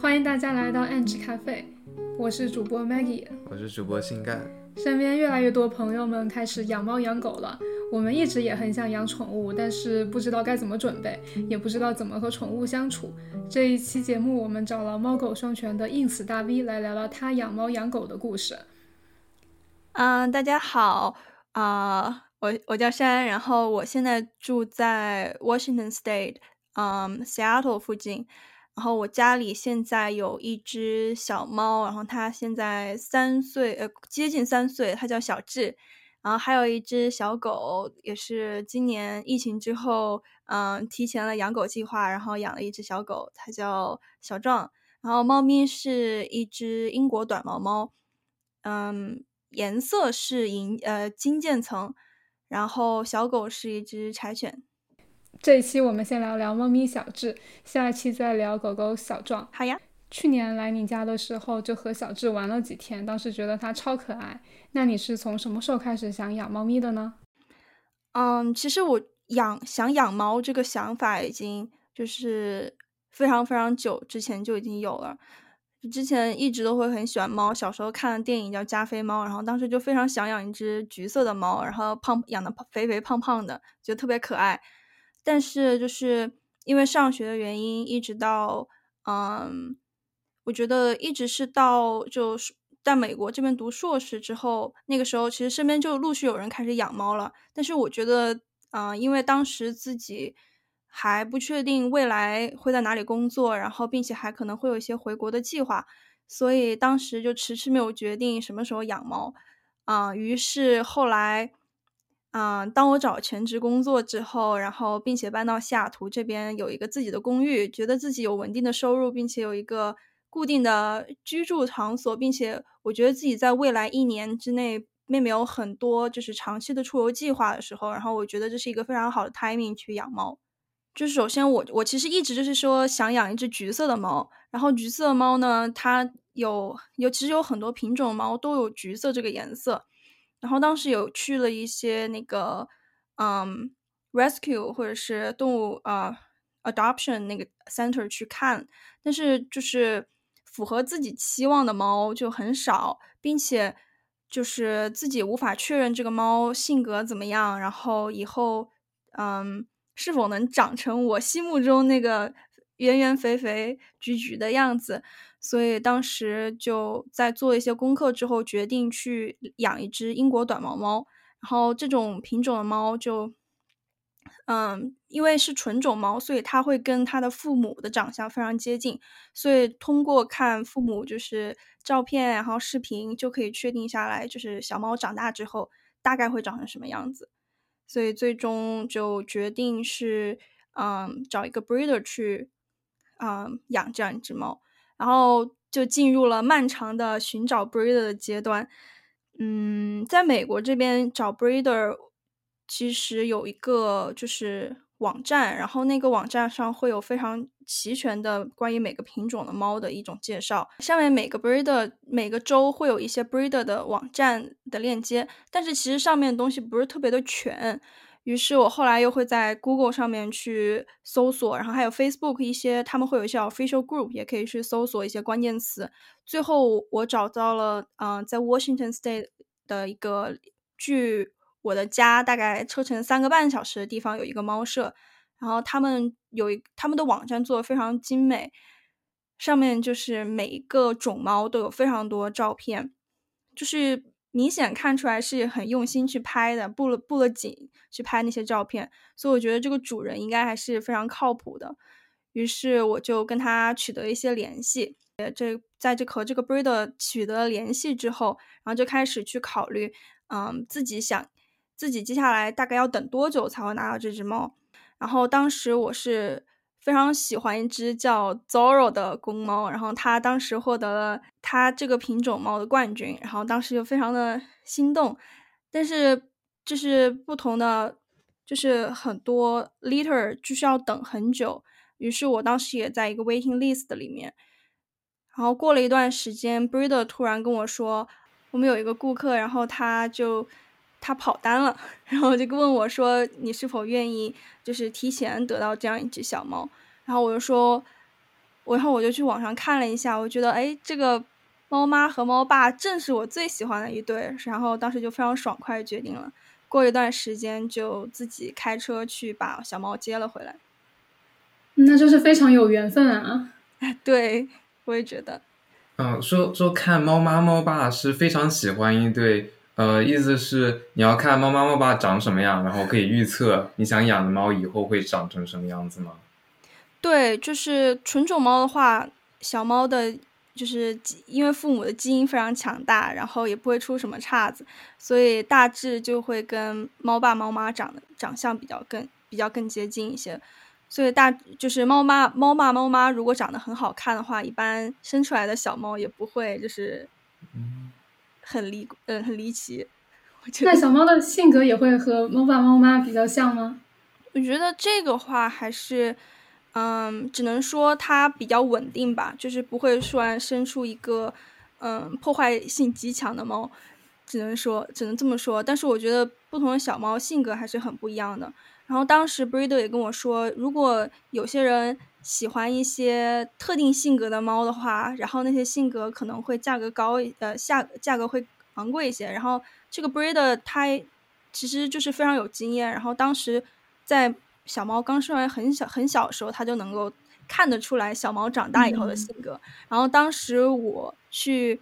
欢迎大家来到 Angie 咖啡，我是主播 Maggie，我是主播性干。身边越来越多朋友们开始养猫养狗了，我们一直也很想养宠物，但是不知道该怎么准备，也不知道怎么和宠物相处。这一期节目，我们找了猫狗双全的 ins 大 V 来聊聊他养猫养狗的故事。嗯，大家好啊，我我叫山，然后我现在住在 Washington State，嗯，Seattle 附近。然后我家里现在有一只小猫，然后它现在三岁，呃，接近三岁，它叫小智。然后还有一只小狗，也是今年疫情之后，嗯，提前了养狗计划，然后养了一只小狗，它叫小壮。然后猫咪是一只英国短毛猫，嗯，颜色是银，呃，金渐层。然后小狗是一只柴犬。这一期我们先聊聊猫咪小智，下一期再聊狗狗小壮。好呀。去年来你家的时候，就和小智玩了几天，当时觉得它超可爱。那你是从什么时候开始想养猫咪的呢？嗯，其实我养想养猫这个想法已经就是非常非常久之前就已经有了。之前一直都会很喜欢猫，小时候看的电影叫《加菲猫》，然后当时就非常想养一只橘色的猫，然后胖养的肥肥胖胖的，觉得特别可爱。但是就是因为上学的原因，一直到嗯，我觉得一直是到就是在美国这边读硕士之后，那个时候其实身边就陆续有人开始养猫了。但是我觉得，嗯，因为当时自己还不确定未来会在哪里工作，然后并且还可能会有一些回国的计划，所以当时就迟迟没有决定什么时候养猫。啊，于是后来。嗯，当我找全职工作之后，然后并且搬到西雅图这边有一个自己的公寓，觉得自己有稳定的收入，并且有一个固定的居住场所，并且我觉得自己在未来一年之内并没有很多就是长期的出游计划的时候，然后我觉得这是一个非常好的 timing 去养猫。就是首先我我其实一直就是说想养一只橘色的猫，然后橘色猫呢，它有有其实有很多品种猫都有橘色这个颜色。然后当时有去了一些那个，嗯，rescue 或者是动物啊，adoption 那个 center 去看，但是就是符合自己期望的猫就很少，并且就是自己无法确认这个猫性格怎么样，然后以后嗯是否能长成我心目中那个 圆圆肥肥橘橘的样子。所以当时就在做一些功课之后，决定去养一只英国短毛猫。然后这种品种的猫就，嗯，因为是纯种猫，所以它会跟它的父母的长相非常接近。所以通过看父母就是照片，然后视频，就可以确定下来，就是小猫长大之后大概会长成什么样子。所以最终就决定是，嗯，找一个 breeder 去，嗯，养这样一只猫。然后就进入了漫长的寻找 breeder 的阶段。嗯，在美国这边找 breeder，其实有一个就是网站，然后那个网站上会有非常齐全的关于每个品种的猫的一种介绍。上面每个 breeder 每个州会有一些 breeder 的网站的链接，但是其实上面的东西不是特别的全。于是我后来又会在 Google 上面去搜索，然后还有 Facebook 一些，他们会有一些 official group，也可以去搜索一些关键词。最后我找到了，嗯，在 Washington State 的一个距我的家大概车程三个半小时的地方有一个猫舍，然后他们有一他们的网站做的非常精美，上面就是每一个种猫都有非常多照片，就是。明显看出来是很用心去拍的，布了布了景去拍那些照片，所以我觉得这个主人应该还是非常靠谱的。于是我就跟他取得一些联系，呃，这在这和这个 breeder 取得联系之后，然后就开始去考虑，嗯，自己想自己接下来大概要等多久才会拿到这只猫。然后当时我是。非常喜欢一只叫 Zoro 的公猫，然后它当时获得了它这个品种猫的冠军，然后当时就非常的心动。但是就是不同的，就是很多 liter 就需要等很久，于是我当时也在一个 waiting list 里面。然后过了一段时间，breeder 突然跟我说，我们有一个顾客，然后他就。他跑单了，然后就问我说：“你是否愿意，就是提前得到这样一只小猫？”然后我就说：“然后我就去网上看了一下，我觉得哎，这个猫妈和猫爸正是我最喜欢的一对，然后当时就非常爽快决定了。过一段时间就自己开车去把小猫接了回来。那就是非常有缘分啊！对，我也觉得。嗯，说说看猫妈猫爸是非常喜欢一对，呃，意思是你要看猫妈猫爸长什么样，然后可以预测你想养的猫以后会长成什么样子吗？对，就是纯种猫的话，小猫的，就是因为父母的基因非常强大，然后也不会出什么岔子，所以大致就会跟猫爸猫妈长得长相比较更比较更接近一些。所以大就是猫妈猫爸猫妈如果长得很好看的话，一般生出来的小猫也不会就是很离嗯很离奇。那小猫的性格也会和猫爸猫妈比较像吗？我觉得这个话还是。嗯，只能说它比较稳定吧，就是不会突然生出一个嗯破坏性极强的猫，只能说只能这么说。但是我觉得不同的小猫性格还是很不一样的。然后当时 breeder 也跟我说，如果有些人喜欢一些特定性格的猫的话，然后那些性格可能会价格高，呃，价价格会昂贵一些。然后这个 breeder 他其实就是非常有经验，然后当时在。小猫刚生完很小很小的时候，它就能够看得出来小猫长大以后的性格。然后当时我去，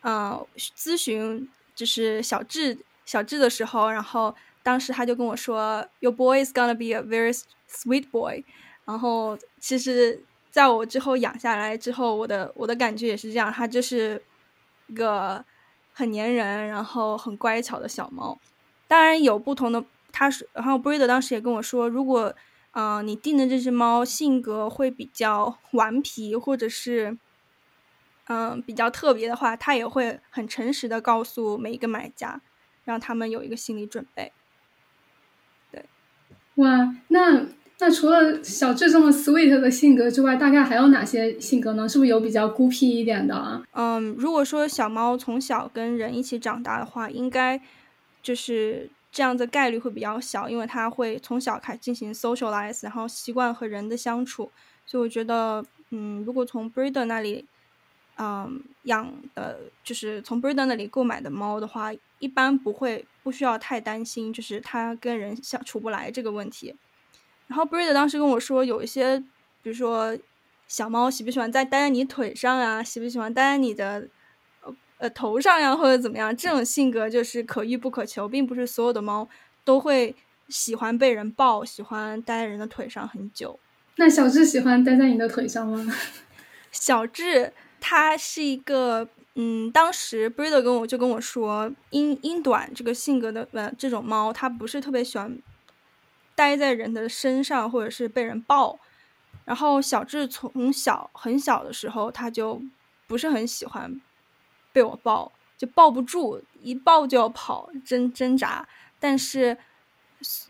呃，咨询就是小智小智的时候，然后当时他就跟我说，Your boy is gonna be a very sweet boy。然后其实在我之后养下来之后，我的我的感觉也是这样，它就是一个很粘人，然后很乖巧的小猫。当然有不同的。他是，然后 Breeder 当时也跟我说，如果，嗯，你订的这只猫性格会比较顽皮，或者是，嗯，比较特别的话，他也会很诚实的告诉每一个买家，让他们有一个心理准备。对，哇，那那除了小智这么 sweet 的性格之外，大概还有哪些性格呢？是不是有比较孤僻一点的啊？嗯，如果说小猫从小跟人一起长大的话，应该就是。这样的概率会比较小，因为它会从小开进行 socialize，然后习惯和人的相处。所以我觉得，嗯，如果从 breeder 那里，嗯，养的，就是从 breeder 那里购买的猫的话，一般不会不需要太担心，就是它跟人相处不来这个问题。然后 breeder 当时跟我说，有一些，比如说小猫喜不喜欢在待在你腿上啊，喜不喜欢待在你的。呃，头上呀，或者怎么样，这种性格就是可遇不可求，并不是所有的猫都会喜欢被人抱，喜欢待在人的腿上很久。那小智喜欢待在你的腿上吗？小智它是一个，嗯，当时 breeder 跟我就跟我说，英英短这个性格的呃这种猫，它不是特别喜欢待在人的身上，或者是被人抱。然后小智从小很小的时候，它就不是很喜欢。被我抱就抱不住，一抱就要跑，挣挣扎。但是，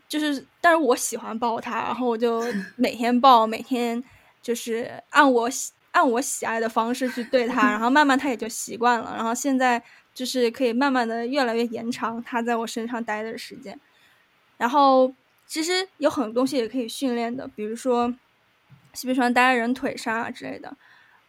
就是，但是我喜欢抱它，然后我就 每天抱，每天就是按我喜按我喜爱的方式去对它，然后慢慢它也就习惯了。然后现在就是可以慢慢的越来越延长它在我身上待的时间。然后其实有很多东西也可以训练的，比如说喜不喜欢待在人腿上啊之类的，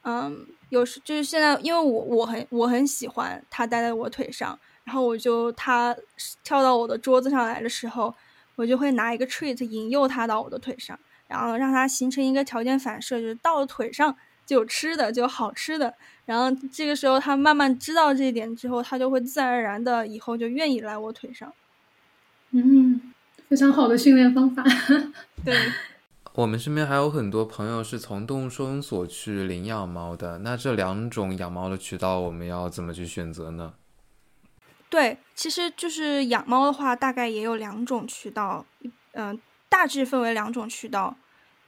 嗯。有时就是现在，因为我我很我很喜欢它待在我腿上，然后我就它跳到我的桌子上来的时候，我就会拿一个 treat 引诱它到我的腿上，然后让它形成一个条件反射，就是到了腿上就有吃的，就有好吃的。然后这个时候它慢慢知道这一点之后，它就会自然而然的以后就愿意来我腿上。嗯，非常好的训练方法。对。我们身边还有很多朋友是从动物收容所去领养猫的，那这两种养猫的渠道，我们要怎么去选择呢？对，其实就是养猫的话，大概也有两种渠道，嗯，大致分为两种渠道，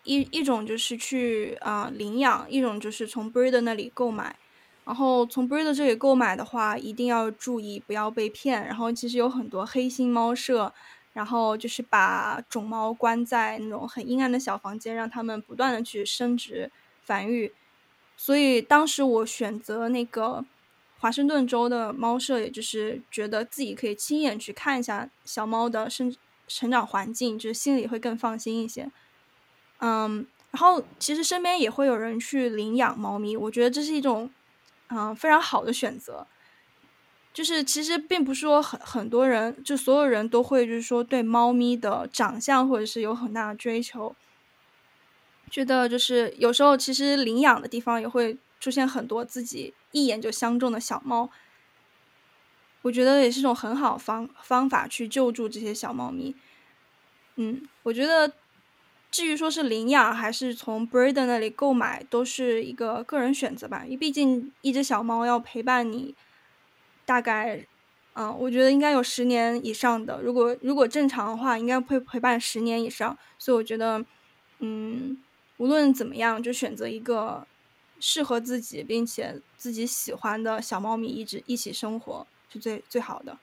一一种就是去啊领养，一种就是从 breeder 那里购买。然后从 breeder 这里购买的话，一定要注意不要被骗。然后其实有很多黑心猫舍。然后就是把种猫关在那种很阴暗的小房间，让它们不断的去生殖繁育。所以当时我选择那个华盛顿州的猫舍，也就是觉得自己可以亲眼去看一下小猫的生成长环境，就是心里会更放心一些。嗯，然后其实身边也会有人去领养猫咪，我觉得这是一种嗯非常好的选择。就是其实并不是说很很多人就所有人都会就是说对猫咪的长相或者是有很大的追求，觉得就是有时候其实领养的地方也会出现很多自己一眼就相中的小猫，我觉得也是一种很好方方法去救助这些小猫咪。嗯，我觉得至于说是领养还是从 breeder 那里购买，都是一个个人选择吧，因为毕竟一只小猫要陪伴你。大概，嗯，我觉得应该有十年以上的。如果如果正常的话，应该会陪伴十年以上。所以我觉得，嗯，无论怎么样，就选择一个适合自己并且自己喜欢的小猫咪，一直一起生活是最最好的。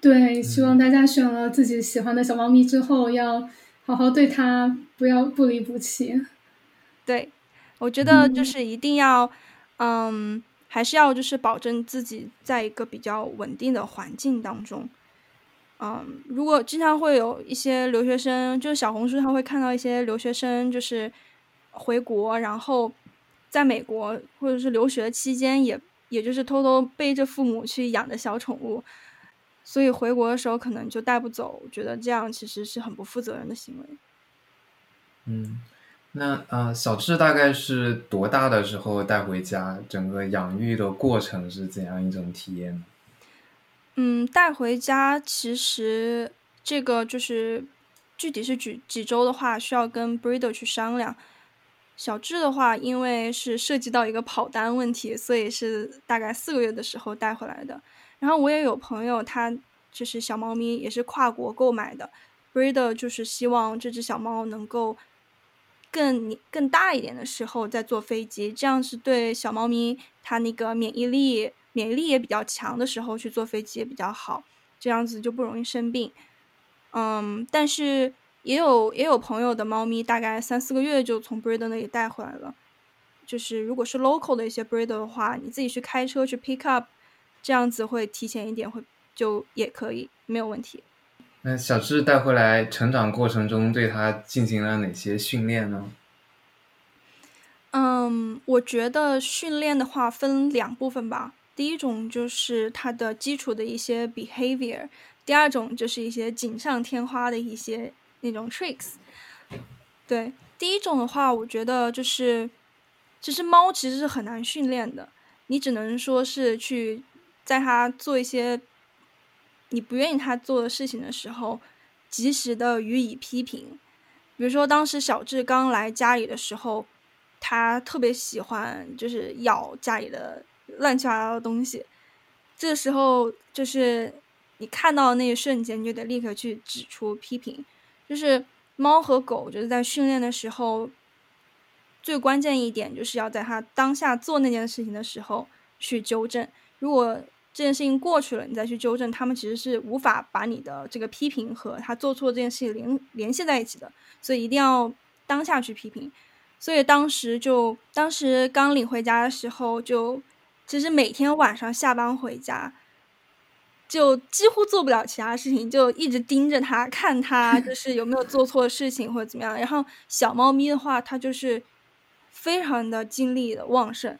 对，希望大家选了自己喜欢的小猫咪之后，要好好对它，不要不离不弃。对，我觉得就是一定要，嗯。还是要就是保证自己在一个比较稳定的环境当中，嗯，如果经常会有一些留学生，就是小红书上会看到一些留学生，就是回国，然后在美国或者是留学期间，也也就是偷偷背着父母去养的小宠物，所以回国的时候可能就带不走，我觉得这样其实是很不负责任的行为。嗯。那啊，小智大概是多大的时候带回家？整个养育的过程是怎样一种体验？嗯，带回家其实这个就是具体是几几周的话，需要跟 breeder 去商量。小智的话，因为是涉及到一个跑单问题，所以是大概四个月的时候带回来的。然后我也有朋友，他就是小猫咪也是跨国购买的，breeder 就是希望这只小猫能够。更更大一点的时候再坐飞机，这样是对小猫咪它那个免疫力免疫力也比较强的时候去坐飞机也比较好，这样子就不容易生病。嗯，但是也有也有朋友的猫咪大概三四个月就从 breeder 那里带回来了，就是如果是 local 的一些 breeder 的话，你自己去开车去 pick up，这样子会提前一点会就也可以没有问题。那小智带回来成长过程中，对他进行了哪些训练呢？嗯，我觉得训练的话分两部分吧。第一种就是他的基础的一些 behavior，第二种就是一些锦上添花的一些那种 tricks。对，第一种的话，我觉得就是，其实猫其实是很难训练的，你只能说是去在它做一些。你不愿意他做的事情的时候，及时的予以批评。比如说，当时小智刚来家里的时候，他特别喜欢就是咬家里的乱七八糟的东西。这时候，就是你看到那一瞬间，你就得立刻去指出批评。就是猫和狗，就是在训练的时候，最关键一点就是要在他当下做那件事情的时候去纠正。如果这件事情过去了，你再去纠正，他们其实是无法把你的这个批评和他做错这件事情联联系在一起的，所以一定要当下去批评。所以当时就当时刚领回家的时候，就其实每天晚上下班回家，就几乎做不了其他事情，就一直盯着他看他就 是有没有做错事情或者怎么样。然后小猫咪的话，它就是非常的精力的旺盛。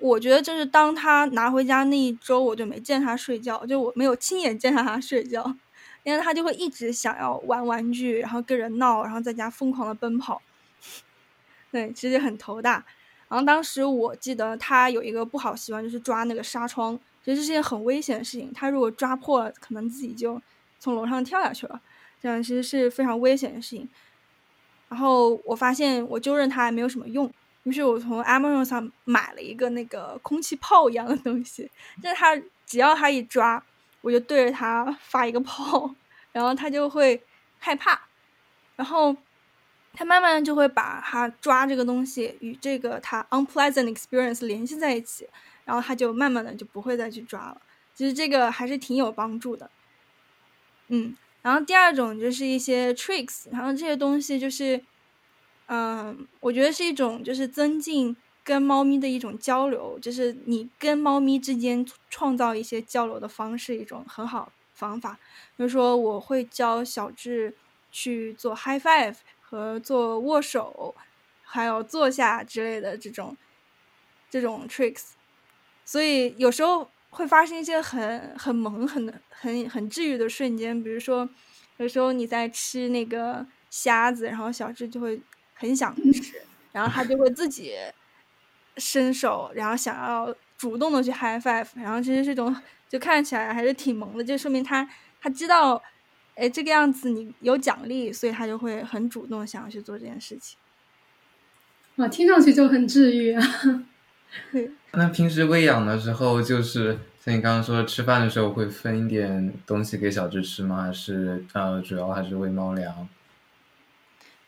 我觉得就是当他拿回家那一周，我就没见他睡觉，就我没有亲眼见到他睡觉，因为他就会一直想要玩玩具，然后跟人闹，然后在家疯狂的奔跑，对，其实很头大。然后当时我记得他有一个不好习惯，就是抓那个纱窗，其实这是件很危险的事情，他如果抓破了，可能自己就从楼上跳下去了，这样其实是非常危险的事情。然后我发现我纠正他还没有什么用。于是我从 Amazon 上买了一个那个空气炮一样的东西，就是它只要它一抓，我就对着它发一个炮，然后它就会害怕，然后它慢慢就会把它抓这个东西与这个它 unpleasant experience 联系在一起，然后它就慢慢的就不会再去抓了。其实这个还是挺有帮助的，嗯，然后第二种就是一些 tricks，然后这些东西就是。嗯，我觉得是一种就是增进跟猫咪的一种交流，就是你跟猫咪之间创造一些交流的方式，一种很好方法。比如说，我会教小智去做 high five 和做握手，还有坐下之类的这种这种 tricks，所以有时候会发生一些很很萌、很很很治愈的瞬间，比如说有时候你在吃那个虾子，然后小智就会很想吃，然后他就会自己伸手，然后想要主动的去 high five，然后其实这种就看起来还是挺萌的，就说明他他知道。哎，这个样子你有奖励，所以他就会很主动想要去做这件事情。哇，听上去就很治愈啊！那平时喂养的时候，就是像你刚刚说，吃饭的时候会分一点东西给小智吃吗？还是呃，主要还是喂猫粮？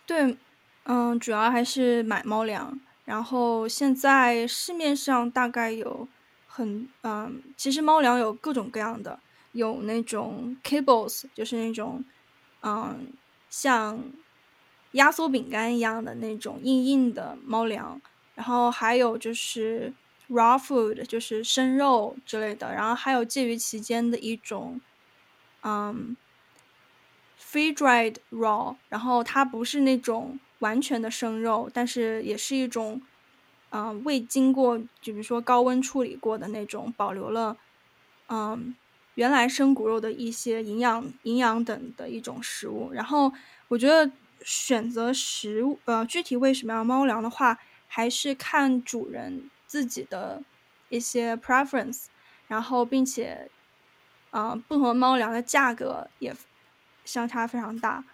对，嗯，主要还是买猫粮。然后现在市面上大概有很嗯，其实猫粮有各种各样的。有那种 kibbles，就是那种，嗯，像压缩饼干一样的那种硬硬的猫粮，然后还有就是 raw food，就是生肉之类的，然后还有介于其间的一种，嗯，free dried raw，然后它不是那种完全的生肉，但是也是一种，嗯，未经过就比如说高温处理过的那种，保留了，嗯。原来生骨肉的一些营养、营养等的一种食物，然后我觉得选择食物，呃，具体喂什么样猫粮的话，还是看主人自己的一些 preference，然后并且，呃，不同的猫粮的价格也相差非常大。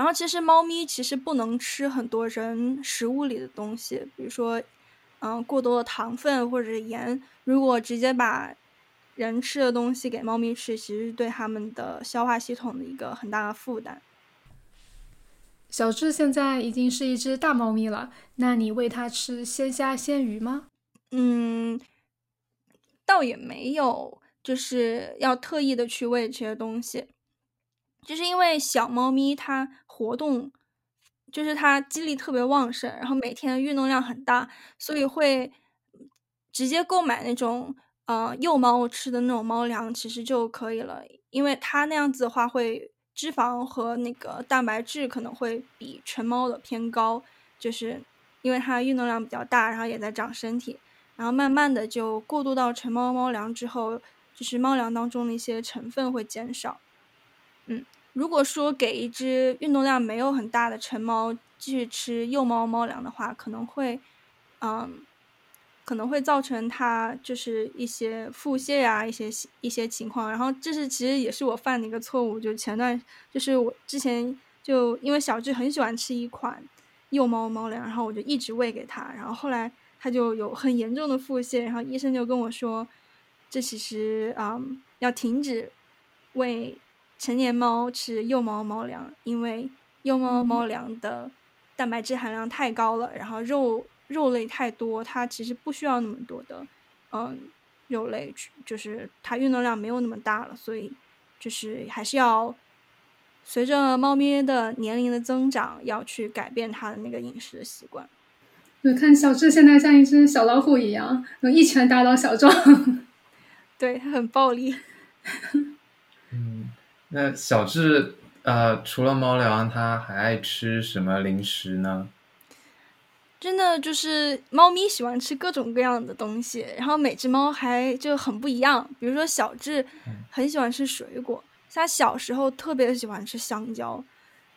对，然后其实猫咪其实不能吃很多人食物里的东西，比如说，嗯，过多的糖分或者盐，如果直接把人吃的东西给猫咪吃，其实是对它们的消化系统的一个很大的负担。小智现在已经是一只大猫咪了，那你喂它吃鲜虾、鲜鱼吗？嗯，倒也没有，就是要特意的去喂这些东西，就是因为小猫咪它活动，就是它精力特别旺盛，然后每天运动量很大，所以会直接购买那种。呃，幼猫吃的那种猫粮其实就可以了，因为它那样子的话，会脂肪和那个蛋白质可能会比成猫的偏高，就是因为它运动量比较大，然后也在长身体，然后慢慢的就过渡到成猫猫粮之后，就是猫粮当中的一些成分会减少。如果说给一只运动量没有很大的成猫继续吃幼猫猫粮的话，可能会，嗯。可能会造成它就是一些腹泻呀，一些一些情况。然后这是其实也是我犯的一个错误，就前段就是我之前就因为小智很喜欢吃一款幼猫猫粮，然后我就一直喂给他，然后后来他就有很严重的腹泻，然后医生就跟我说，这其实啊要停止喂成年猫吃幼猫猫粮，因为幼猫猫粮的蛋白质含量太高了，然后肉。肉类太多，它其实不需要那么多的，嗯，肉类，就是它运动量没有那么大了，所以就是还是要随着猫咪的年龄的增长，要去改变它的那个饮食的习惯。对，看小智现在像一只小老虎一样，能一拳打倒小壮。对，他很暴力。嗯，那小智呃，除了猫粮，它还爱吃什么零食呢？真的就是猫咪喜欢吃各种各样的东西，然后每只猫还就很不一样。比如说小智很喜欢吃水果，他小时候特别喜欢吃香蕉，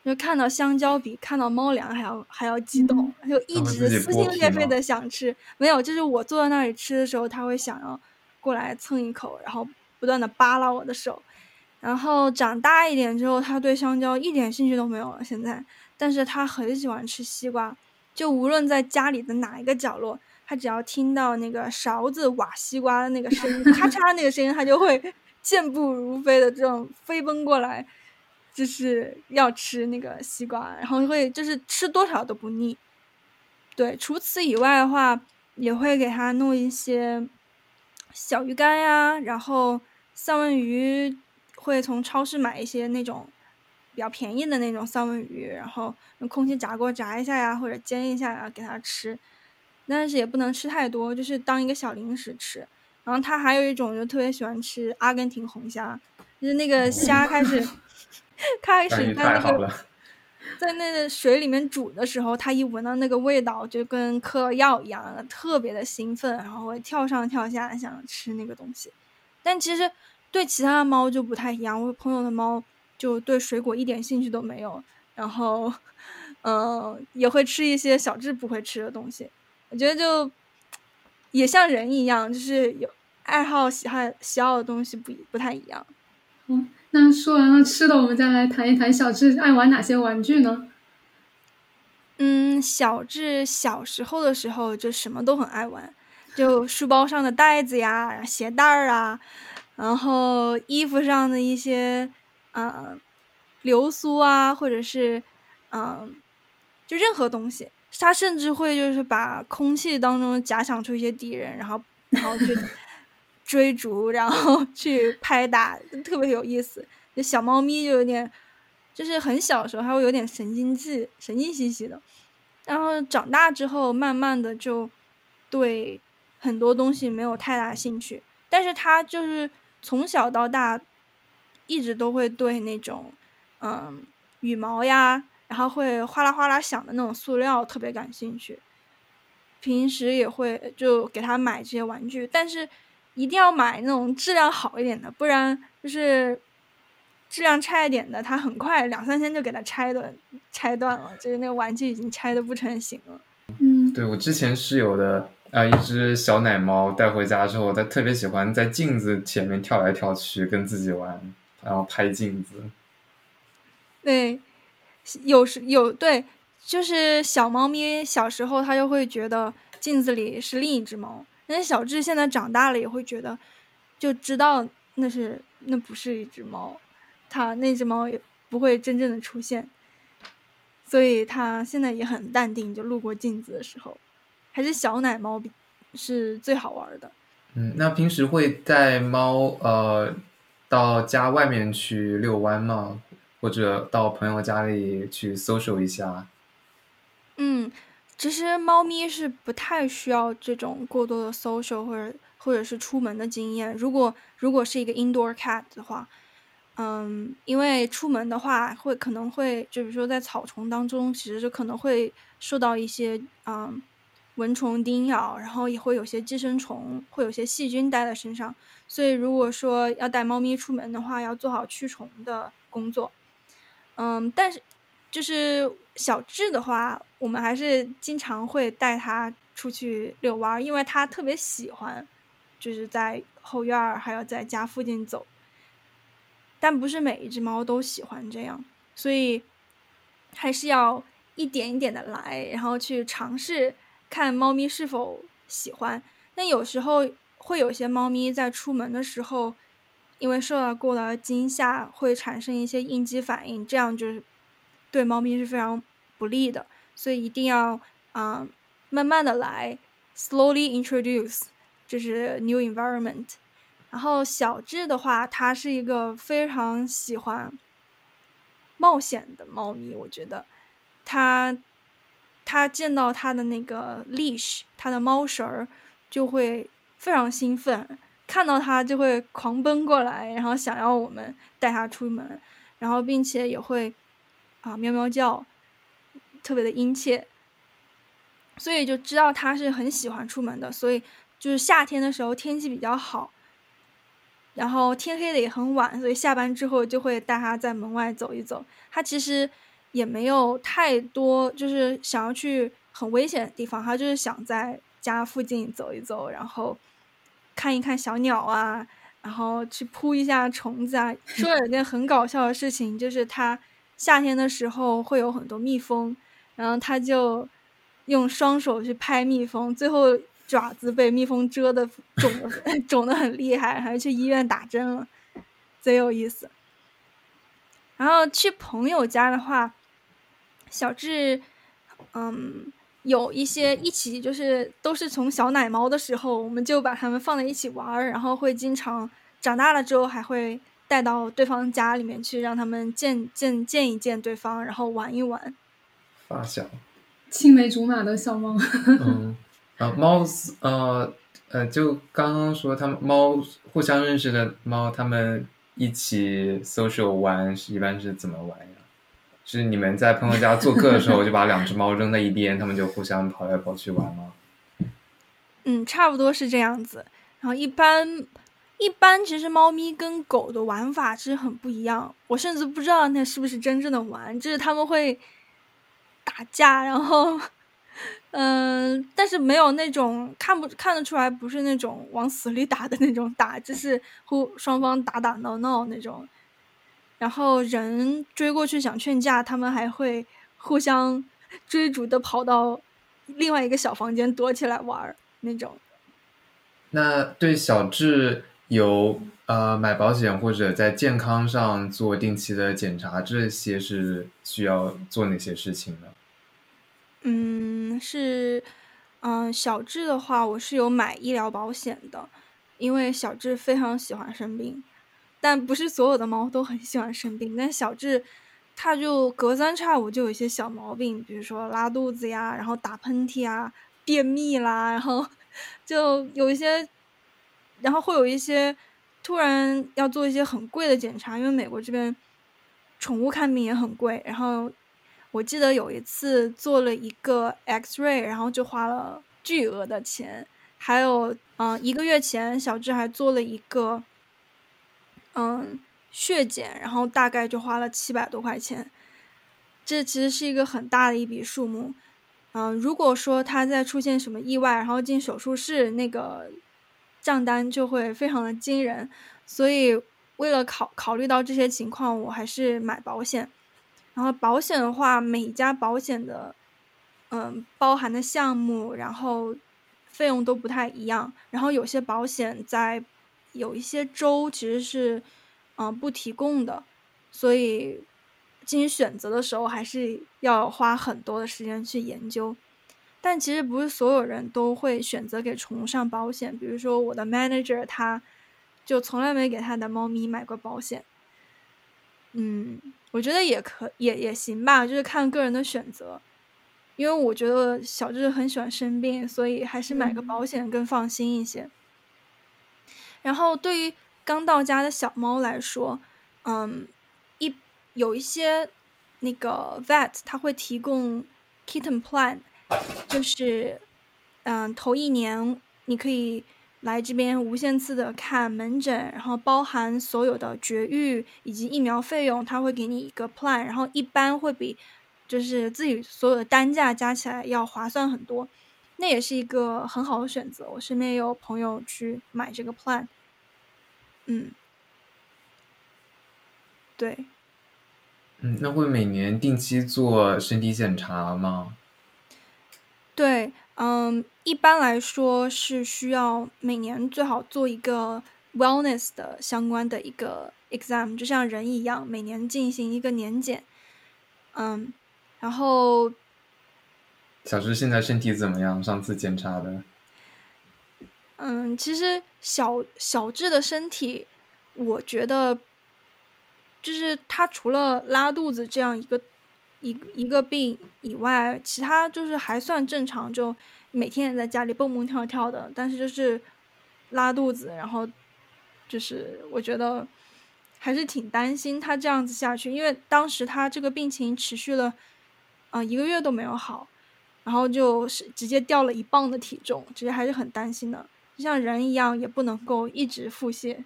就看到香蕉比看到猫粮还要还要激动，就一直撕心裂肺的想吃。没有，就是我坐在那里吃的时候，它会想要过来蹭一口，然后不断的扒拉我的手。然后长大一点之后，他对香蕉一点兴趣都没有了。现在，但是他很喜欢吃西瓜。就无论在家里的哪一个角落，他只要听到那个勺子挖西瓜的那个声音，咔嚓那个声音，他就会 健步如飞的这种飞奔过来，就是要吃那个西瓜，然后会就是吃多少都不腻。对，除此以外的话，也会给他弄一些小鱼干呀，然后三文鱼会从超市买一些那种。比较便宜的那种三文鱼，然后用空气炸锅炸一下呀，或者煎一下呀，给它吃。但是也不能吃太多，就是当一个小零食吃。然后它还有一种就特别喜欢吃阿根廷红虾，就是那个虾开始 开始在那个在那个水里面煮的时候，它一闻到那个味道，就跟嗑了药一样，特别的兴奋，然后会跳上跳下想吃那个东西。但其实对其他的猫就不太一样，我朋友的猫就对水果一点兴趣都没有，然后嗯也会吃一些小智不会吃的东西。我觉得就也像人一样，就是有爱好、喜好、喜好的东西不不太一样。嗯，那说完了吃的，我们再来谈一谈小智爱玩哪些玩具呢？嗯，小智小时候的时候就什么都很爱玩，就书包上的袋子呀、鞋带儿啊，然后衣服上的一些啊流苏啊，或者是嗯，就任何东西。他甚至会就是把空气当中假想出一些敌人，然后然后去 追逐，然后 去拍打，特别有意思。就小猫咪就有点，就是很小的时候还会有点神经质、神经兮兮的，然后长大之后慢慢的就对很多东西没有太大兴趣，但是他就是从小到大一直都会对那种嗯羽毛呀。然后会哗啦哗啦响的那种塑料特别感兴趣，平时也会就给他买这些玩具，但是一定要买那种质量好一点的，不然就是质量差一点的，他很快两三天就给他拆断拆断了，就是那个玩具已经拆的不成形了。嗯，对我之前室友的啊一只小奶猫带回家之后，它特别喜欢在镜子前面跳来跳去跟自己玩，然后拍镜子。对。有时有对，就是小猫咪小时候它就会觉得镜子里是另一只猫，但是小智现在长大了也会觉得，就知道那是那不是一只猫，它那只猫也不会真正的出现，所以它现在也很淡定，就路过镜子的时候，还是小奶猫比是最好玩的。嗯，那平时会带猫呃到家外面去遛弯吗？或者到朋友家里去 social 一下。嗯，其实猫咪是不太需要这种过多的 social 或者或者是出门的经验。如果如果是一个 indoor cat 的话，嗯，因为出门的话会可能会就比如说在草丛当中，其实就可能会受到一些嗯蚊虫叮咬，然后也会有些寄生虫，会有些细菌带在身上。所以如果说要带猫咪出门的话，要做好驱虫的工作。嗯，但是就是小智的话，我们还是经常会带它出去遛弯，因为它特别喜欢，就是在后院儿还有在家附近走。但不是每一只猫都喜欢这样，所以还是要一点一点的来，然后去尝试看猫咪是否喜欢。但有时候会有些猫咪在出门的时候。因为受到过的惊吓，会产生一些应激反应，这样就是对猫咪是非常不利的，所以一定要啊慢慢的来，slowly introduce，就是 new environment。然后小智的话，它是一个非常喜欢冒险的猫咪，我觉得它他见到他的那个 leash，他的猫绳儿就会非常兴奋。看到他就会狂奔过来，然后想要我们带他出门，然后并且也会啊喵喵叫，特别的殷切，所以就知道他是很喜欢出门的。所以就是夏天的时候天气比较好，然后天黑的也很晚，所以下班之后就会带他在门外走一走。他其实也没有太多就是想要去很危险的地方，他就是想在家附近走一走，然后。看一看小鸟啊，然后去扑一下虫子啊。说有件很搞笑的事情，就是他夏天的时候会有很多蜜蜂，然后他就用双手去拍蜜蜂，最后爪子被蜜蜂蛰的 肿的肿的很厉害，还去医院打针了，贼有意思。然后去朋友家的话，小智，嗯。有一些一起就是都是从小奶猫的时候，我们就把它们放在一起玩儿，然后会经常长大了之后还会带到对方家里面去，让他们见见见一见对方，然后玩一玩。发小，青梅竹马的小猫。嗯，啊，猫呃呃，就刚刚说他们猫互相认识的猫，他们一起 social 玩是一般是怎么玩呀？是你们在朋友家做客的时候，就把两只猫扔在一边，它们就互相跑来跑去玩吗？嗯，差不多是这样子。然后一般一般，其实猫咪跟狗的玩法其实很不一样。我甚至不知道那是不是真正的玩，就是他们会打架，然后嗯，但是没有那种看不看得出来，不是那种往死里打的那种打，就是互双方打打闹闹那种。然后人追过去想劝架，他们还会互相 追逐的跑到另外一个小房间躲起来玩儿那种。那对小智有呃买保险或者在健康上做定期的检查，这些是需要做哪些事情呢？嗯，是，嗯，小智的话，我是有买医疗保险的，因为小智非常喜欢生病，但不是所有的猫都很喜欢生病，但小智它就隔三差五就有一些小毛病，比如说拉肚子呀，然后打喷嚏啊，便秘啦，然后。就有一些，然后会有一些突然要做一些很贵的检查，因为美国这边宠物看病也很贵。然后我记得有一次做了一个 X-ray，然后就花了巨额的钱。还有，嗯，一个月前小智还做了一个嗯血检，然后大概就花了七百多块钱。这其实是一个很大的一笔数目。嗯，如果说他再出现什么意外，然后进手术室，那个账单就会非常的惊人。所以为了考考虑到这些情况，我还是买保险。然后保险的话，每家保险的嗯包含的项目，然后费用都不太一样。然后有些保险在有一些州其实是嗯不提供的，所以。进行选择的时候，还是要花很多的时间去研究。但其实不是所有人都会选择给宠物上保险。比如说我的 manager，他就从来没给他的猫咪买过保险。嗯，我觉得也可也也行吧，就是看个人的选择。因为我觉得小智很喜欢生病，所以还是买个保险更放心一些。然后对于刚到家的小猫来说，嗯。一有一些那个 vet 他会提供 kitten plan，就是嗯头一年你可以来这边无限次的看门诊，然后包含所有的绝育以及疫苗费用，他会给你一个 plan，然后一般会比就是自己所有的单价加起来要划算很多，那也是一个很好的选择。我身边也有朋友去买这个 plan，嗯，对。嗯，那会每年定期做身体检查吗？对，嗯，一般来说是需要每年最好做一个 wellness 的相关的一个 exam，就像人一样，每年进行一个年检。嗯，然后小智现在身体怎么样？上次检查的？嗯，其实小小智的身体，我觉得。就是他除了拉肚子这样一个一一个病以外，其他就是还算正常，就每天也在家里蹦蹦跳跳的。但是就是拉肚子，然后就是我觉得还是挺担心他这样子下去，因为当时他这个病情持续了啊一个月都没有好，然后就是直接掉了一磅的体重，其实还是很担心的。就像人一样，也不能够一直腹泻。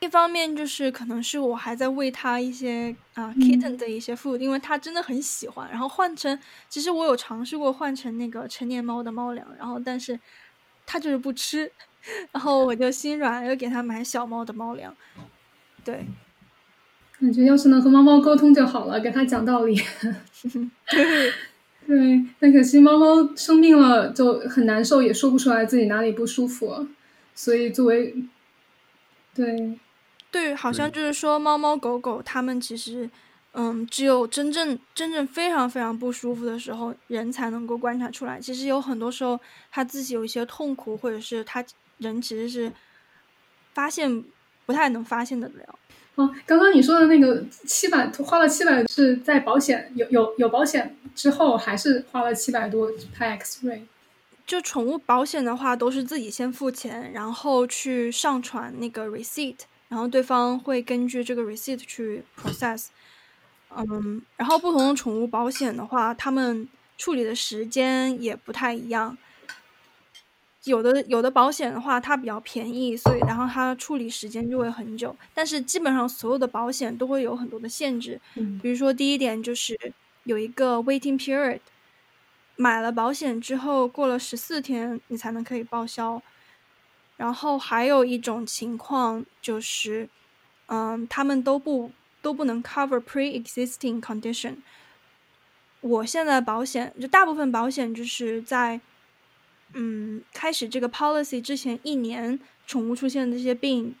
一方面就是可能是我还在喂它一些啊 kitten 的一些 food，因为它真的很喜欢。然后换成，其实我有尝试过换成那个成年猫的猫粮，然后但是它就是不吃，然后我就心软，又给它买小猫的猫粮。对，感觉要是能和猫猫沟通就好了，给它讲道理。对，对，但可惜猫猫生病了就很难受，也说不出来自己哪里不舒服，所以作为，对。对，好像就是说，猫猫狗狗它们其实，嗯，只有真正真正非常非常不舒服的时候，人才能够观察出来。其实有很多时候，它自己有一些痛苦，或者是它人其实是发现不太能发现得了。哦，刚刚你说的那个七百花了七百，是在保险有有有保险之后，还是花了七百多拍 X-ray？就宠物保险的话，都是自己先付钱，然后去上传那个 receipt。然后对方会根据这个 receipt 去 process，嗯，然后不同的宠物保险的话，他们处理的时间也不太一样。有的有的保险的话，它比较便宜，所以然后它处理时间就会很久。但是基本上所有的保险都会有很多的限制，比如说第一点就是有一个 waiting period，买了保险之后过了十四天你才能可以报销。然后还有一种情况就是，嗯，他们都不都不能 cover pre-existing condition。我现在保险就大部分保险就是在，嗯，开始这个 policy 之前一年，宠物出现的这些病，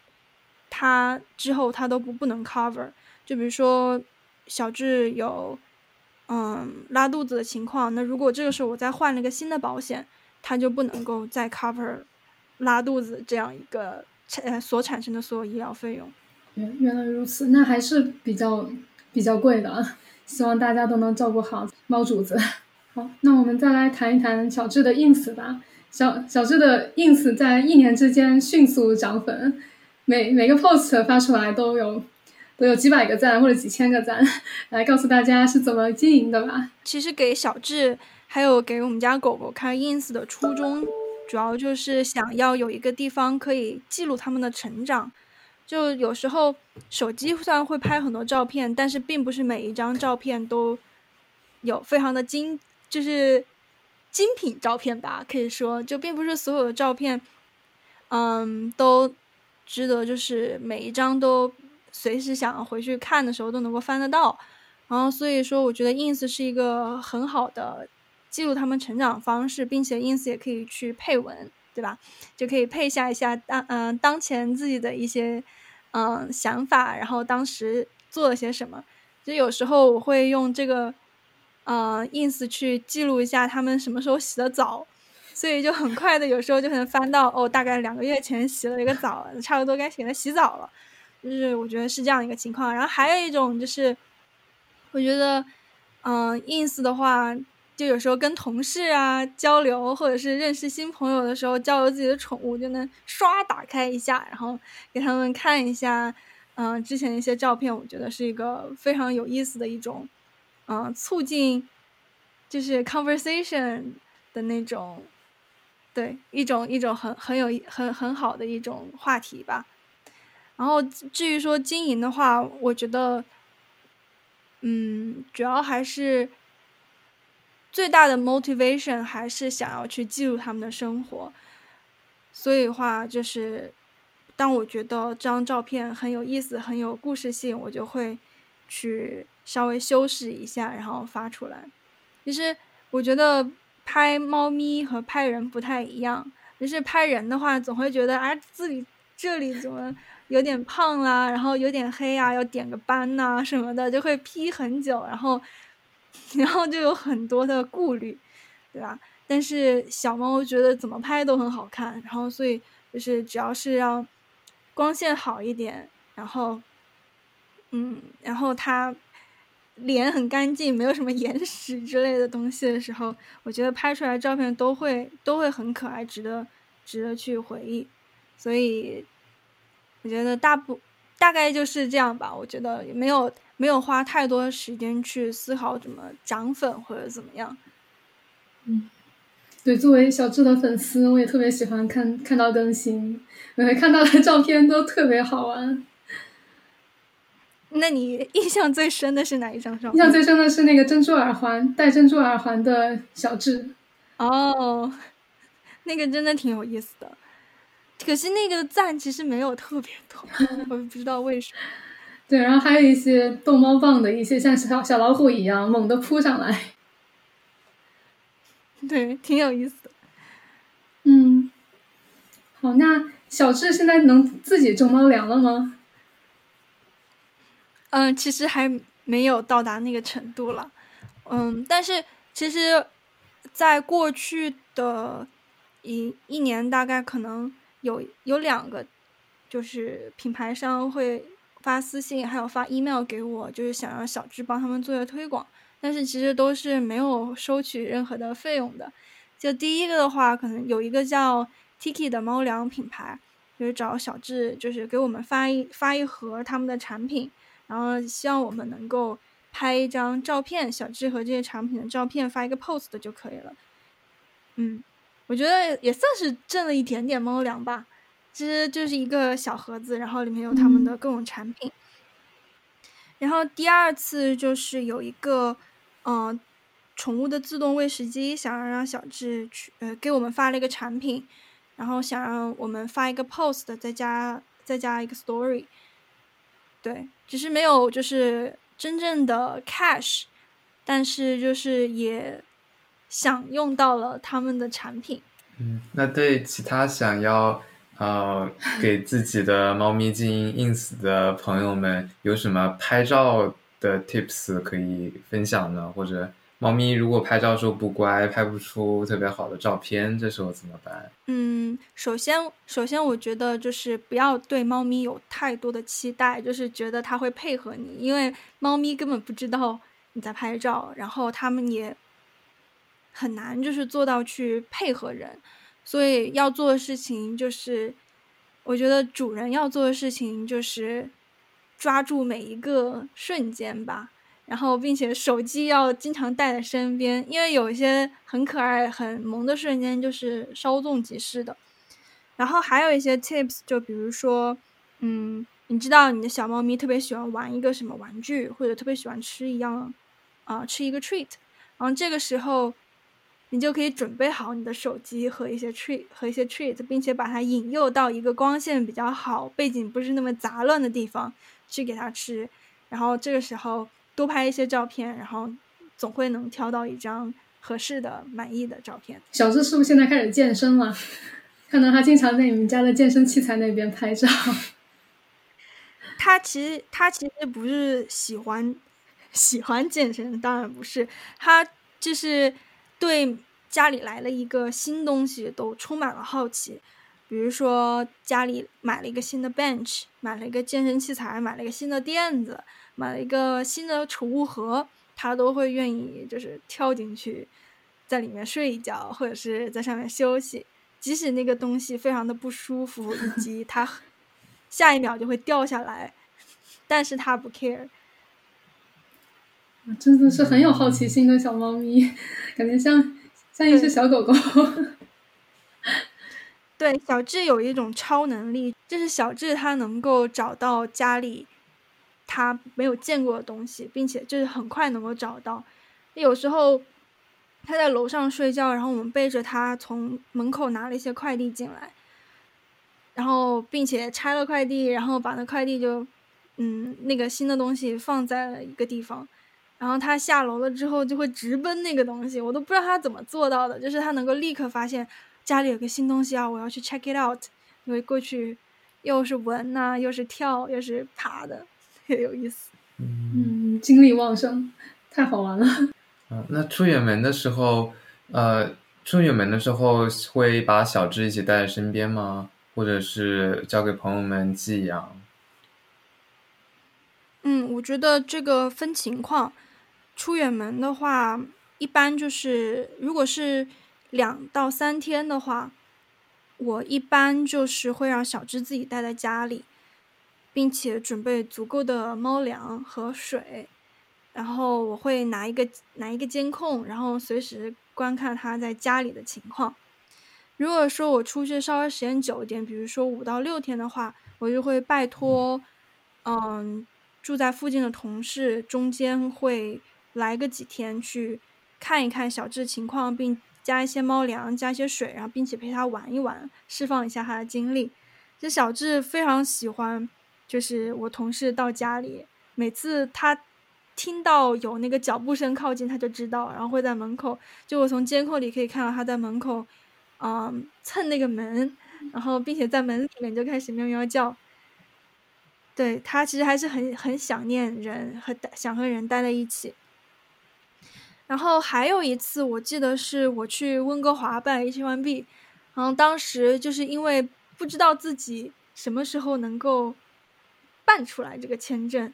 它之后它都不不能 cover。就比如说小智有，嗯，拉肚子的情况，那如果这个时候我再换了一个新的保险，它就不能够再 cover。拉肚子这样一个产所产生的所有医疗费用，原原来如此，那还是比较比较贵的。希望大家都能照顾好猫主子。好，那我们再来谈一谈小智的 ins 吧。小小智的 ins 在一年之间迅速涨粉，每每个 post 发出来都有都有几百个赞或者几千个赞。来告诉大家是怎么经营的吧。其实给小智还有给我们家狗狗开 ins 的初衷。主要就是想要有一个地方可以记录他们的成长，就有时候手机虽然会拍很多照片，但是并不是每一张照片都有非常的精，就是精品照片吧，可以说就并不是所有的照片，嗯，都值得就是每一张都随时想回去看的时候都能够翻得到，然后所以说我觉得 ins 是一个很好的。记录他们成长方式，并且 ins 也可以去配文，对吧？就可以配下一下当嗯当前自己的一些嗯想法，然后当时做了些什么。就有时候我会用这个嗯 ins 去记录一下他们什么时候洗的澡，所以就很快的有时候就能翻到哦，大概两个月前洗了一个澡，差不多该给他洗澡了。就是我觉得是这样一个情况。然后还有一种就是，我觉得嗯 ins 的话。就有时候跟同事啊交流，或者是认识新朋友的时候，交流自己的宠物，就能刷打开一下，然后给他们看一下，嗯，之前的一些照片，我觉得是一个非常有意思的一种，嗯，促进就是 conversation 的那种，对，一种一种很很有很很好的一种话题吧。然后至于说经营的话，我觉得，嗯，主要还是。最大的 motivation 还是想要去记录他们的生活，所以话就是，当我觉得这张照片很有意思、很有故事性，我就会去稍微修饰一下，然后发出来。其实我觉得拍猫咪和拍人不太一样，就是拍人的话，总会觉得啊自己这里怎么有点胖啦，然后有点黑啊，要点个斑呐什么的，就会 P 很久，然后。然后就有很多的顾虑，对吧？但是小猫觉得怎么拍都很好看，然后所以就是只要是让光线好一点，然后嗯，然后它脸很干净，没有什么眼屎之类的东西的时候，我觉得拍出来照片都会都会很可爱，值得值得去回忆。所以我觉得大部大概就是这样吧。我觉得没有。没有花太多时间去思考怎么涨粉或者怎么样。嗯，对，作为小智的粉丝，我也特别喜欢看看到更新，看到的照片都特别好玩。那你 印象最深的是哪一张照片？印象最深的是那个珍珠耳环，戴珍珠耳环的小智。哦，那个真的挺有意思的，可惜那个赞其实没有特别多，我不知道为什么。对，然后还有一些逗猫棒的一些像小小老虎一样猛地扑上来，对，挺有意思的。嗯，好，那小智现在能自己种猫粮了吗？嗯，其实还没有到达那个程度了。嗯，但是其实，在过去的一一年，大概可能有有两个，就是品牌商会。发私信还有发 email 给我，就是想让小智帮他们做些推广，但是其实都是没有收取任何的费用的。就第一个的话，可能有一个叫 Tiki 的猫粮品牌，就是找小智，就是给我们发一发一盒他们的产品，然后希望我们能够拍一张照片，小智和这些产品的照片发一个 post 就可以了。嗯，我觉得也算是挣了一点点猫粮吧。其实就是一个小盒子，然后里面有他们的各种产品。然后第二次就是有一个，嗯，宠物的自动喂食机，想要让小智去，呃，给我们发了一个产品，然后想让我们发一个 post，再加再加一个 story。对，只是没有就是真正的 cash，但是就是也享用到了他们的产品。嗯，那对其他想要。呃，给自己的猫咪进行 ins 的朋友们有什么拍照的 tips 可以分享呢？或者猫咪如果拍照时候不乖，拍不出特别好的照片，这时候怎么办？嗯，首先，首先我觉得就是不要对猫咪有太多的期待，就是觉得它会配合你，因为猫咪根本不知道你在拍照，然后它们也很难就是做到去配合人。所以要做的事情就是，我觉得主人要做的事情就是抓住每一个瞬间吧，然后并且手机要经常带在身边，因为有一些很可爱、很萌的瞬间就是稍纵即逝的。然后还有一些 tips，就比如说，嗯，你知道你的小猫咪特别喜欢玩一个什么玩具，或者特别喜欢吃一样啊，吃一个 treat，然后这个时候。你就可以准备好你的手机和一些 treat 和一些 treat，并且把它引诱到一个光线比较好、背景不是那么杂乱的地方去给它吃，然后这个时候多拍一些照片，然后总会能挑到一张合适的、满意的照片。小智是不是现在开始健身了？看到他经常在你们家的健身器材那边拍照。他其实他其实不是喜欢喜欢健身，当然不是，他就是。对家里来了一个新东西都充满了好奇，比如说家里买了一个新的 bench，买了一个健身器材，买了一个新的垫子，买了一个新的储物盒，他都会愿意就是跳进去，在里面睡一觉，或者是在上面休息，即使那个东西非常的不舒服，以 及它下一秒就会掉下来，但是他不 care。真的是很有好奇心的小猫咪，感觉像像一只小狗狗。对，小智有一种超能力，就是小智他能够找到家里他没有见过的东西，并且就是很快能够找到。有时候他在楼上睡觉，然后我们背着他从门口拿了一些快递进来，然后并且拆了快递，然后把那快递就嗯那个新的东西放在了一个地方。然后他下楼了之后就会直奔那个东西，我都不知道他怎么做到的，就是他能够立刻发现家里有个新东西啊，我要去 check it out，因为过去又是闻呐，又是跳，又是爬的，特别有意思。嗯，精力旺盛，太好玩了。嗯，那出远门的时候，呃，出远门的时候会把小智一起带在身边吗？或者是交给朋友们寄养？嗯，我觉得这个分情况。出远门的话，一般就是如果是两到三天的话，我一般就是会让小智自己待在家里，并且准备足够的猫粮和水，然后我会拿一个拿一个监控，然后随时观看他在家里的情况。如果说我出去稍微时间久一点，比如说五到六天的话，我就会拜托，嗯，住在附近的同事中间会。来个几天去看一看小智情况，并加一些猫粮，加一些水，然后并且陪它玩一玩，释放一下它的精力。这小智非常喜欢，就是我同事到家里，每次他听到有那个脚步声靠近，他就知道，然后会在门口，就我从监控里可以看到他在门口，嗯，蹭那个门，然后并且在门里面就开始喵喵叫。对他其实还是很很想念人和想和人待在一起。然后还有一次，我记得是我去温哥华办 H1B，然后当时就是因为不知道自己什么时候能够办出来这个签证，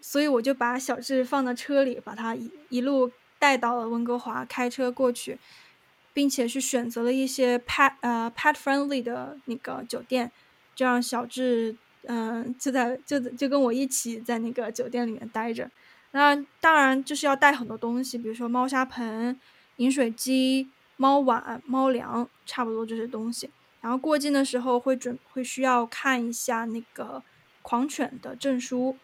所以我就把小智放到车里，把他一一路带到了温哥华，开车过去，并且去选择了一些 pet 呃 pet friendly 的那个酒店，就让小智嗯就在就就跟我一起在那个酒店里面待着。那当然就是要带很多东西，比如说猫砂盆、饮水机、猫碗、猫粮，差不多这些东西。然后过境的时候会准会需要看一下那个狂犬的证书，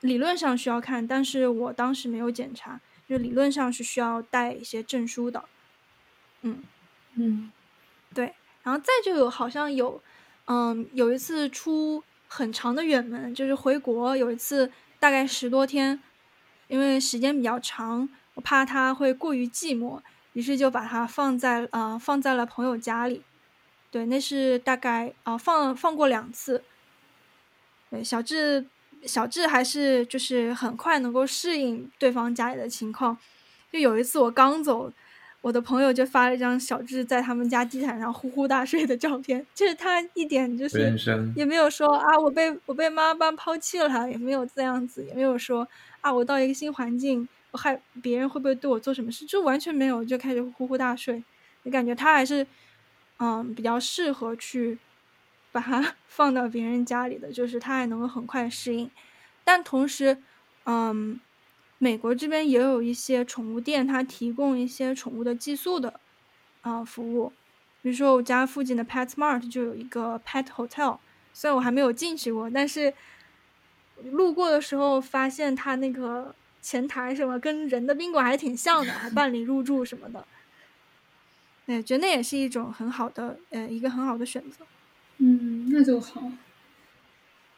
理论上需要看，但是我当时没有检查，就理论上是需要带一些证书的。嗯嗯，对，然后再就有好像有，嗯，有一次出很长的远门，就是回国，有一次大概十多天，因为时间比较长，我怕它会过于寂寞，于是就把它放在啊放在了朋友家里。对，那是大概啊放放过两次。对，小智小智还是就是很快能够适应对方家里的情况。就有一次我刚走，我的朋友就发了一张小智在他们家地毯上呼呼大睡的照片，就是他一点就是也没有说啊我被我被妈妈抛弃了，也没有这样子，也没有说啊我到一个新环境，我害别人会不会对我做什么事，就完全没有，就开始呼呼大睡。你感觉他还是。嗯，比较适合去把它 放到别人家里的，就是他还能够很快适应。但同时，嗯，美国这边也有一些宠物店，它提供一些宠物的寄宿的啊服务。比如说我家附近的 PetSmart 就有一个 Pet Hotel，虽然我还没有进去过，但是路过的时候发现它那个前台什么跟人的宾馆还挺像的，还 办理入住什么的。哎，觉得那也是一种很好的，呃，一个很好的选择。嗯，那就好。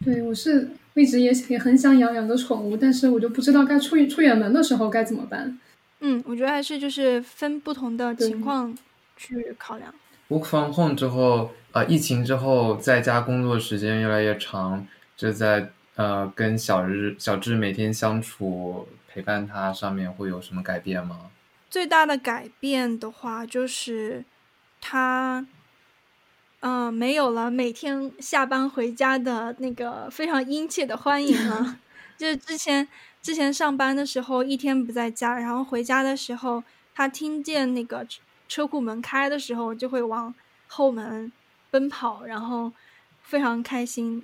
对我是一直也也很想养养个宠物，但是我就不知道该出出远门的时候该怎么办。嗯，我觉得还是就是分不同的情况去考量。Work from home 之后，呃，疫情之后，在家工作时间越来越长，就在呃跟小日小智每天相处、陪伴他上面会有什么改变吗？最大的改变的话，就是他，嗯，没有了每天下班回家的那个非常殷切的欢迎了。就是之前之前上班的时候一天不在家，然后回家的时候，他听见那个车库门开的时候，就会往后门奔跑，然后非常开心。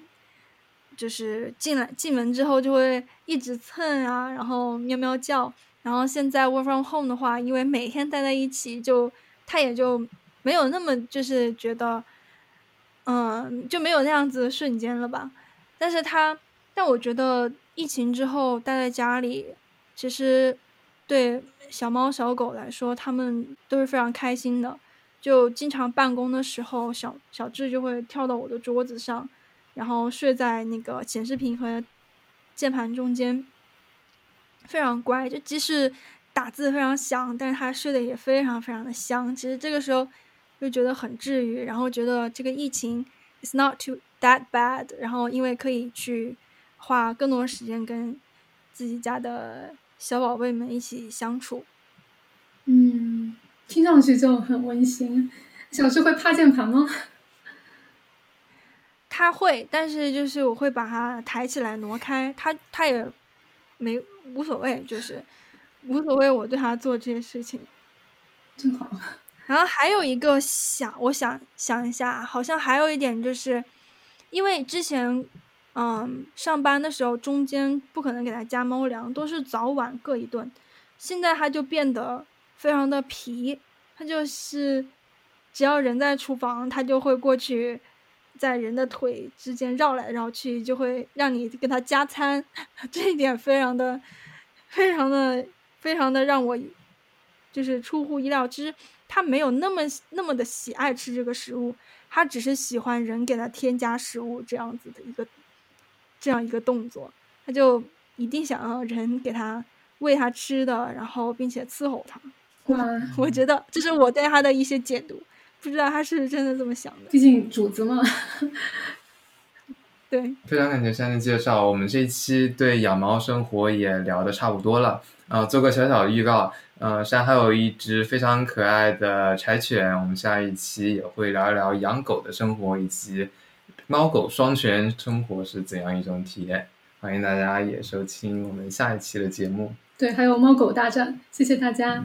就是进来进门之后就会一直蹭啊，然后喵喵叫。然后现在 work from home 的话，因为每天待在一起，就他也就没有那么就是觉得，嗯，就没有那样子的瞬间了吧。但是他，但我觉得疫情之后待在家里，其实对小猫小狗来说，他们都是非常开心的。就经常办公的时候，小小智就会跳到我的桌子上，然后睡在那个显示屏和键盘中间。非常乖，就即使打字非常响，但是他睡得也非常非常的香。其实这个时候就觉得很治愈，然后觉得这个疫情 is not too that bad。然后因为可以去花更多时间跟自己家的小宝贝们一起相处。嗯，听上去就很温馨。小智会趴键盘吗？他会，但是就是我会把它抬起来挪开，他他也没。无所谓，就是无所谓。我对他做这些事情，真好。然后还有一个想，我想想一下，好像还有一点就是，因为之前嗯上班的时候中间不可能给他加猫粮，都是早晚各一顿。现在他就变得非常的皮，他就是只要人在厨房，他就会过去。在人的腿之间绕来绕去，就会让你给他加餐，这一点非常的、非常的、非常的让我就是出乎意料。其实他没有那么那么的喜爱吃这个食物，他只是喜欢人给他添加食物这样子的一个这样一个动作，他就一定想要人给他喂他吃的，然后并且伺候他。哇，我觉得这是我对他的一些解读。不知道他是真的这么想的，毕竟主子嘛。对，非常感谢珊珊介绍，我们这一期对养猫生活也聊的差不多了。呃，做个小小的预告，呃，珊还有一只非常可爱的柴犬，我们下一期也会聊一聊养狗的生活，以及猫狗双全生活是怎样一种体验。欢迎大家也收听我们下一期的节目。对，还有猫狗大战，谢谢大家。